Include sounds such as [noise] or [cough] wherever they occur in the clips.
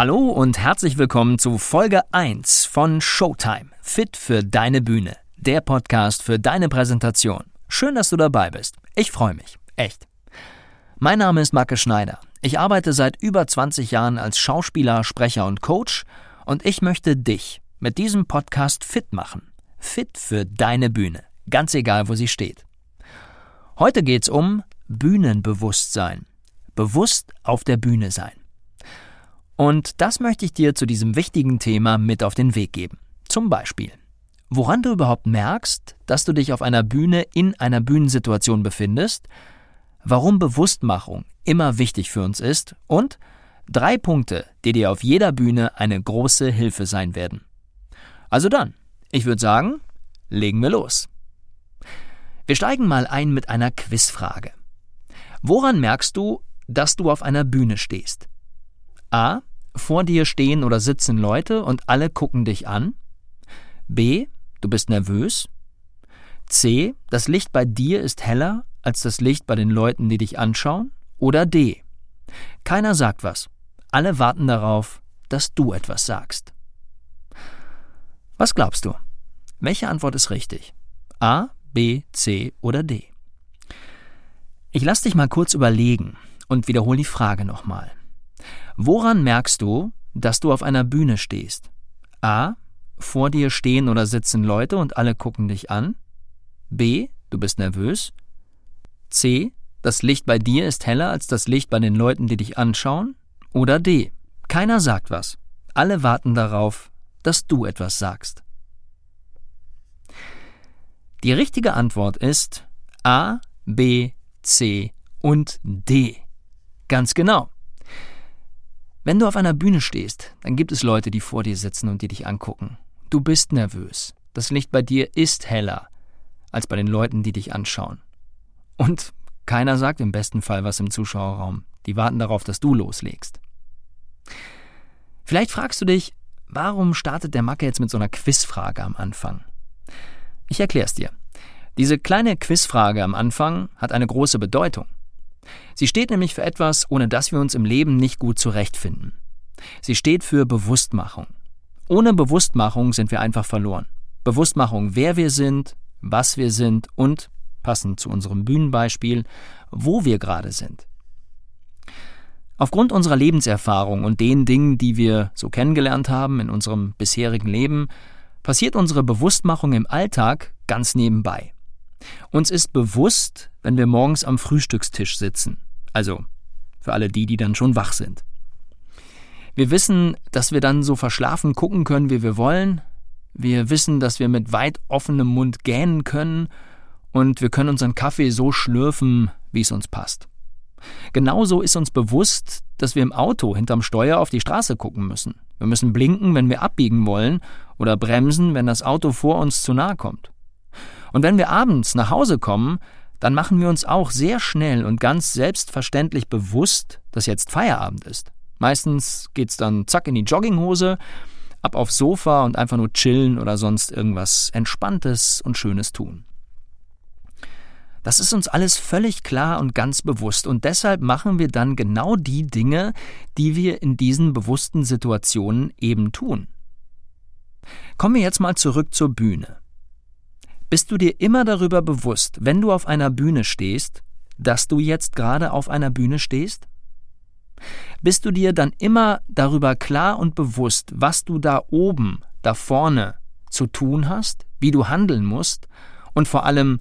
Hallo und herzlich willkommen zu Folge 1 von Showtime. Fit für deine Bühne. Der Podcast für deine Präsentation. Schön, dass du dabei bist. Ich freue mich. Echt. Mein Name ist Marke Schneider. Ich arbeite seit über 20 Jahren als Schauspieler, Sprecher und Coach und ich möchte dich mit diesem Podcast fit machen. Fit für deine Bühne. Ganz egal, wo sie steht. Heute geht's um Bühnenbewusstsein. Bewusst auf der Bühne sein. Und das möchte ich dir zu diesem wichtigen Thema mit auf den Weg geben. Zum Beispiel, woran du überhaupt merkst, dass du dich auf einer Bühne in einer Bühnensituation befindest, warum Bewusstmachung immer wichtig für uns ist und drei Punkte, die dir auf jeder Bühne eine große Hilfe sein werden. Also dann, ich würde sagen, legen wir los. Wir steigen mal ein mit einer Quizfrage. Woran merkst du, dass du auf einer Bühne stehst? A. Vor dir stehen oder sitzen Leute und alle gucken dich an. B. Du bist nervös. C. Das Licht bei dir ist heller als das Licht bei den Leuten, die dich anschauen. Oder D. Keiner sagt was. Alle warten darauf, dass du etwas sagst. Was glaubst du? Welche Antwort ist richtig? A, B, C oder D? Ich lass dich mal kurz überlegen und wiederhole die Frage nochmal. Woran merkst du, dass du auf einer Bühne stehst? A. Vor dir stehen oder sitzen Leute und alle gucken dich an. B. Du bist nervös. C. Das Licht bei dir ist heller als das Licht bei den Leuten, die dich anschauen. Oder D. Keiner sagt was. Alle warten darauf, dass du etwas sagst. Die richtige Antwort ist A, B, C und D. Ganz genau. Wenn du auf einer Bühne stehst, dann gibt es Leute, die vor dir sitzen und die dich angucken. Du bist nervös. Das Licht bei dir ist heller als bei den Leuten, die dich anschauen. Und keiner sagt im besten Fall was im Zuschauerraum. Die warten darauf, dass du loslegst. Vielleicht fragst du dich, warum startet der Macke jetzt mit so einer Quizfrage am Anfang? Ich erklär's dir. Diese kleine Quizfrage am Anfang hat eine große Bedeutung. Sie steht nämlich für etwas, ohne das wir uns im Leben nicht gut zurechtfinden. Sie steht für Bewusstmachung. Ohne Bewusstmachung sind wir einfach verloren. Bewusstmachung, wer wir sind, was wir sind und, passend zu unserem Bühnenbeispiel, wo wir gerade sind. Aufgrund unserer Lebenserfahrung und den Dingen, die wir so kennengelernt haben in unserem bisherigen Leben, passiert unsere Bewusstmachung im Alltag ganz nebenbei. Uns ist bewusst, wenn wir morgens am Frühstückstisch sitzen. Also für alle die, die dann schon wach sind. Wir wissen, dass wir dann so verschlafen gucken können, wie wir wollen. Wir wissen, dass wir mit weit offenem Mund gähnen können und wir können unseren Kaffee so schlürfen, wie es uns passt. Genauso ist uns bewusst, dass wir im Auto hinterm Steuer auf die Straße gucken müssen. Wir müssen blinken, wenn wir abbiegen wollen oder bremsen, wenn das Auto vor uns zu nahe kommt. Und wenn wir abends nach Hause kommen, dann machen wir uns auch sehr schnell und ganz selbstverständlich bewusst, dass jetzt Feierabend ist. Meistens geht's dann zack in die Jogginghose, ab aufs Sofa und einfach nur chillen oder sonst irgendwas Entspanntes und Schönes tun. Das ist uns alles völlig klar und ganz bewusst und deshalb machen wir dann genau die Dinge, die wir in diesen bewussten Situationen eben tun. Kommen wir jetzt mal zurück zur Bühne. Bist du dir immer darüber bewusst, wenn du auf einer Bühne stehst, dass du jetzt gerade auf einer Bühne stehst? Bist du dir dann immer darüber klar und bewusst, was du da oben, da vorne zu tun hast, wie du handeln musst und vor allem,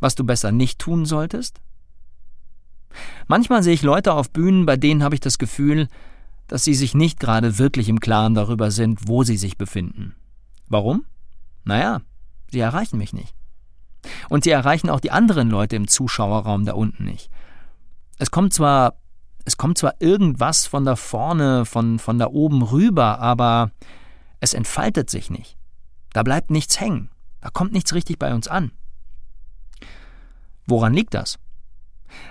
was du besser nicht tun solltest? Manchmal sehe ich Leute auf Bühnen, bei denen habe ich das Gefühl, dass sie sich nicht gerade wirklich im Klaren darüber sind, wo sie sich befinden. Warum? Naja, Sie erreichen mich nicht. Und sie erreichen auch die anderen Leute im Zuschauerraum da unten nicht. Es kommt zwar es kommt zwar irgendwas von da vorne, von, von da oben rüber, aber es entfaltet sich nicht. Da bleibt nichts hängen. Da kommt nichts richtig bei uns an. Woran liegt das?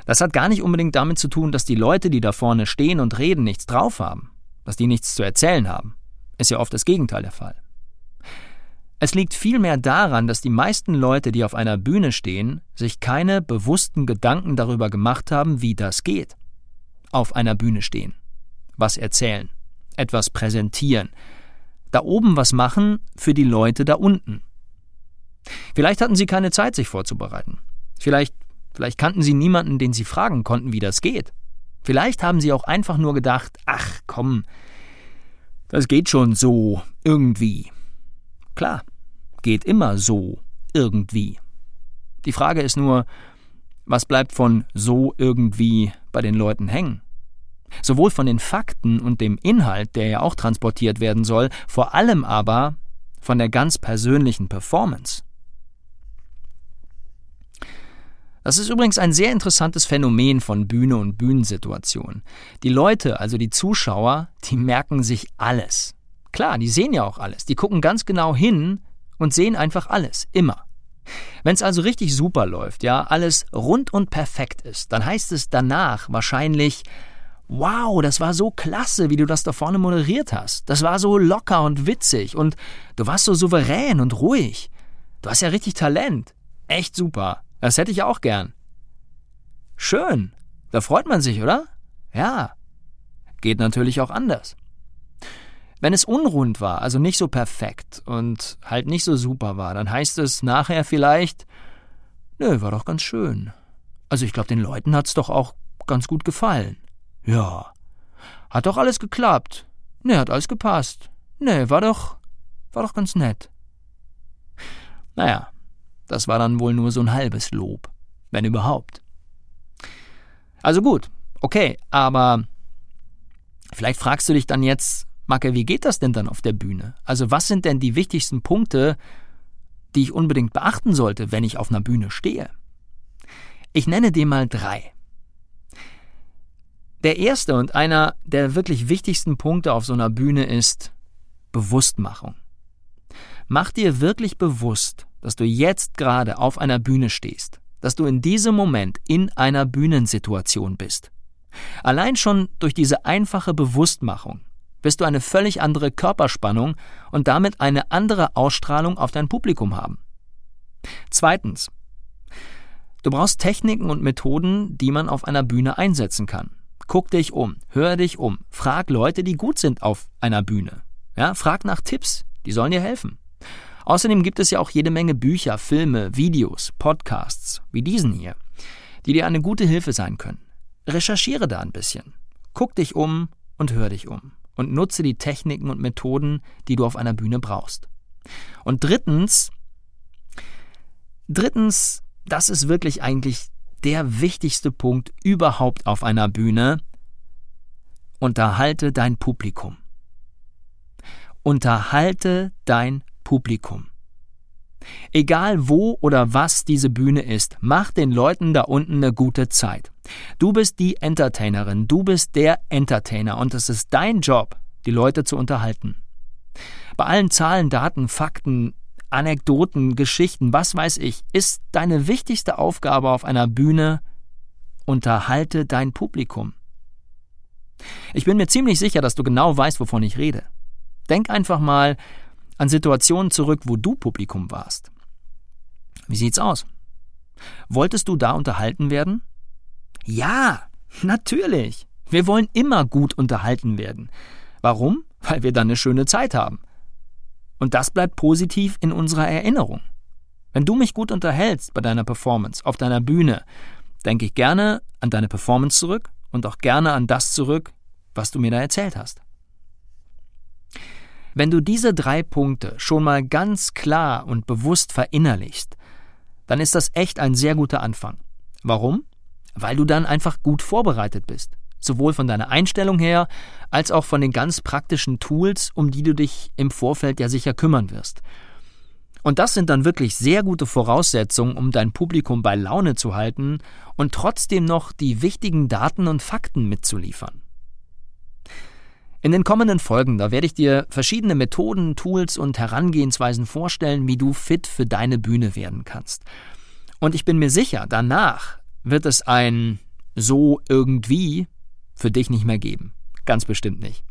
Das hat gar nicht unbedingt damit zu tun, dass die Leute, die da vorne stehen und reden, nichts drauf haben, dass die nichts zu erzählen haben. Ist ja oft das Gegenteil der Fall. Es liegt vielmehr daran, dass die meisten Leute, die auf einer Bühne stehen, sich keine bewussten Gedanken darüber gemacht haben, wie das geht. Auf einer Bühne stehen, was erzählen, etwas präsentieren, da oben was machen für die Leute da unten. Vielleicht hatten sie keine Zeit, sich vorzubereiten. Vielleicht Vielleicht kannten sie niemanden, den sie fragen konnten, wie das geht. Vielleicht haben sie auch einfach nur gedacht, ach komm, das geht schon so irgendwie. Klar, geht immer so irgendwie. Die Frage ist nur, was bleibt von so irgendwie bei den Leuten hängen? Sowohl von den Fakten und dem Inhalt, der ja auch transportiert werden soll, vor allem aber von der ganz persönlichen Performance. Das ist übrigens ein sehr interessantes Phänomen von Bühne und Bühnensituation. Die Leute, also die Zuschauer, die merken sich alles. Klar, die sehen ja auch alles. Die gucken ganz genau hin und sehen einfach alles, immer. Wenn es also richtig super läuft, ja, alles rund und perfekt ist, dann heißt es danach wahrscheinlich, wow, das war so klasse, wie du das da vorne moderiert hast. Das war so locker und witzig und du warst so souverän und ruhig. Du hast ja richtig Talent. Echt super. Das hätte ich auch gern. Schön. Da freut man sich, oder? Ja. Geht natürlich auch anders. Wenn es unrund war, also nicht so perfekt und halt nicht so super war, dann heißt es nachher vielleicht, nö, war doch ganz schön. Also ich glaube, den Leuten hat's doch auch ganz gut gefallen. Ja. Hat doch alles geklappt. Ne, hat alles gepasst. Ne, war doch, war doch ganz nett. Naja, das war dann wohl nur so ein halbes Lob, wenn überhaupt. Also gut, okay, aber vielleicht fragst du dich dann jetzt, Macke, wie geht das denn dann auf der Bühne? Also was sind denn die wichtigsten Punkte, die ich unbedingt beachten sollte, wenn ich auf einer Bühne stehe? Ich nenne dir mal drei. Der erste und einer der wirklich wichtigsten Punkte auf so einer Bühne ist Bewusstmachung. Mach dir wirklich bewusst, dass du jetzt gerade auf einer Bühne stehst, dass du in diesem Moment in einer Bühnensituation bist. Allein schon durch diese einfache Bewusstmachung wirst du eine völlig andere Körperspannung und damit eine andere Ausstrahlung auf dein Publikum haben. Zweitens. Du brauchst Techniken und Methoden, die man auf einer Bühne einsetzen kann. Guck dich um, hör dich um, frag Leute, die gut sind auf einer Bühne. Ja, frag nach Tipps, die sollen dir helfen. Außerdem gibt es ja auch jede Menge Bücher, Filme, Videos, Podcasts, wie diesen hier, die dir eine gute Hilfe sein können. Recherchiere da ein bisschen. Guck dich um und hör dich um. Und nutze die Techniken und Methoden, die du auf einer Bühne brauchst. Und drittens, drittens, das ist wirklich eigentlich der wichtigste Punkt überhaupt auf einer Bühne. Unterhalte dein Publikum. Unterhalte dein Publikum. Egal wo oder was diese Bühne ist, mach den Leuten da unten eine gute Zeit. Du bist die Entertainerin, du bist der Entertainer und es ist dein Job, die Leute zu unterhalten. Bei allen Zahlen, Daten, Fakten, Anekdoten, Geschichten, was weiß ich, ist deine wichtigste Aufgabe auf einer Bühne, unterhalte dein Publikum. Ich bin mir ziemlich sicher, dass du genau weißt, wovon ich rede. Denk einfach mal an Situationen zurück, wo du Publikum warst. Wie sieht's aus? Wolltest du da unterhalten werden? Ja, natürlich. Wir wollen immer gut unterhalten werden. Warum? Weil wir dann eine schöne Zeit haben. Und das bleibt positiv in unserer Erinnerung. Wenn du mich gut unterhältst bei deiner Performance auf deiner Bühne, denke ich gerne an deine Performance zurück und auch gerne an das zurück, was du mir da erzählt hast. Wenn du diese drei Punkte schon mal ganz klar und bewusst verinnerlichst, dann ist das echt ein sehr guter Anfang. Warum? Weil du dann einfach gut vorbereitet bist. Sowohl von deiner Einstellung her, als auch von den ganz praktischen Tools, um die du dich im Vorfeld ja sicher kümmern wirst. Und das sind dann wirklich sehr gute Voraussetzungen, um dein Publikum bei Laune zu halten und trotzdem noch die wichtigen Daten und Fakten mitzuliefern. In den kommenden Folgen, da werde ich dir verschiedene Methoden, Tools und Herangehensweisen vorstellen, wie du fit für deine Bühne werden kannst. Und ich bin mir sicher, danach wird es ein so irgendwie für dich nicht mehr geben. Ganz bestimmt nicht.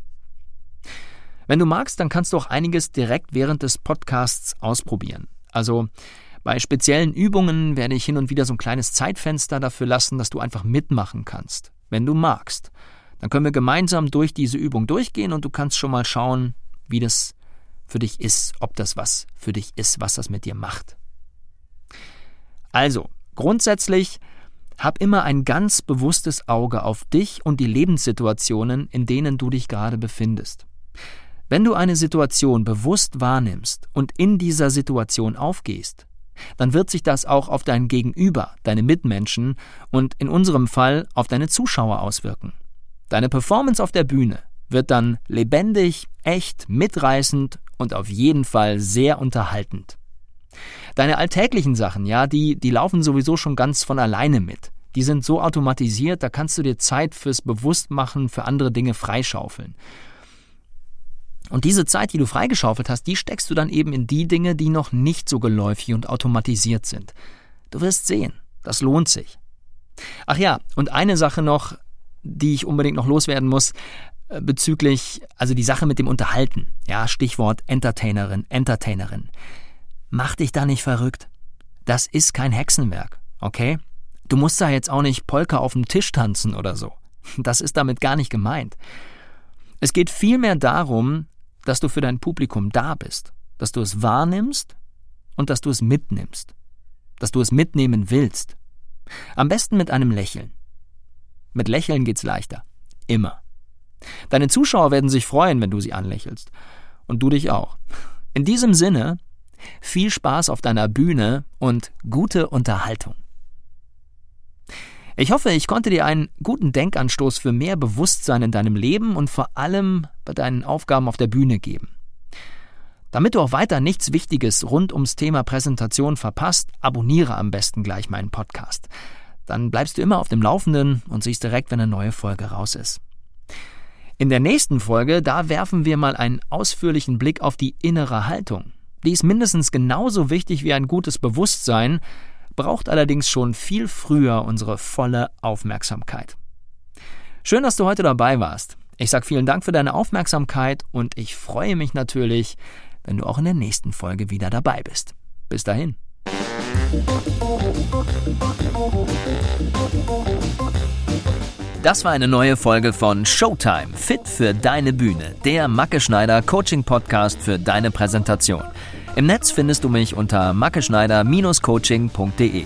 Wenn du magst, dann kannst du auch einiges direkt während des Podcasts ausprobieren. Also bei speziellen Übungen werde ich hin und wieder so ein kleines Zeitfenster dafür lassen, dass du einfach mitmachen kannst, wenn du magst. Dann können wir gemeinsam durch diese Übung durchgehen und du kannst schon mal schauen, wie das für dich ist, ob das was für dich ist, was das mit dir macht. Also, grundsätzlich hab immer ein ganz bewusstes Auge auf dich und die Lebenssituationen, in denen du dich gerade befindest. Wenn du eine Situation bewusst wahrnimmst und in dieser Situation aufgehst, dann wird sich das auch auf dein Gegenüber, deine Mitmenschen und in unserem Fall auf deine Zuschauer auswirken. Deine Performance auf der Bühne wird dann lebendig, echt, mitreißend und auf jeden Fall sehr unterhaltend. Deine alltäglichen Sachen, ja, die, die laufen sowieso schon ganz von alleine mit. Die sind so automatisiert, da kannst du dir Zeit fürs Bewusstmachen, für andere Dinge freischaufeln. Und diese Zeit, die du freigeschaufelt hast, die steckst du dann eben in die Dinge, die noch nicht so geläufig und automatisiert sind. Du wirst sehen, das lohnt sich. Ach ja, und eine Sache noch, die ich unbedingt noch loswerden muss, äh, bezüglich, also die Sache mit dem Unterhalten. Ja, Stichwort Entertainerin, Entertainerin. Mach dich da nicht verrückt. Das ist kein Hexenwerk, okay? Du musst da jetzt auch nicht Polka auf dem Tisch tanzen oder so. [laughs] Das ist damit gar nicht gemeint. Es geht vielmehr darum, dass du für dein Publikum da bist, dass du es wahrnimmst und dass du es mitnimmst, dass du es mitnehmen willst. Am besten mit einem Lächeln. Mit Lächeln geht's leichter. Immer. Deine Zuschauer werden sich freuen, wenn du sie anlächelst. Und du dich auch. In diesem Sinne, viel Spaß auf deiner Bühne und gute Unterhaltung. Ich hoffe, ich konnte dir einen guten Denkanstoß für mehr Bewusstsein in deinem Leben und vor allem bei deinen Aufgaben auf der Bühne geben. Damit du auch weiter nichts Wichtiges rund ums Thema Präsentation verpasst, abonniere am besten gleich meinen Podcast. Dann bleibst du immer auf dem Laufenden und siehst direkt, wenn eine neue Folge raus ist. In der nächsten Folge, da werfen wir mal einen ausführlichen Blick auf die innere Haltung. Die ist mindestens genauso wichtig wie ein gutes Bewusstsein, braucht allerdings schon viel früher unsere volle Aufmerksamkeit. Schön, dass du heute dabei warst. Ich sage vielen Dank für deine Aufmerksamkeit und ich freue mich natürlich, wenn du auch in der nächsten Folge wieder dabei bist. Bis dahin. Das war eine neue Folge von Showtime, fit für deine Bühne, der Macke Schneider Coaching Podcast für deine Präsentation. Im Netz findest du mich unter mackeschneider-coaching.de.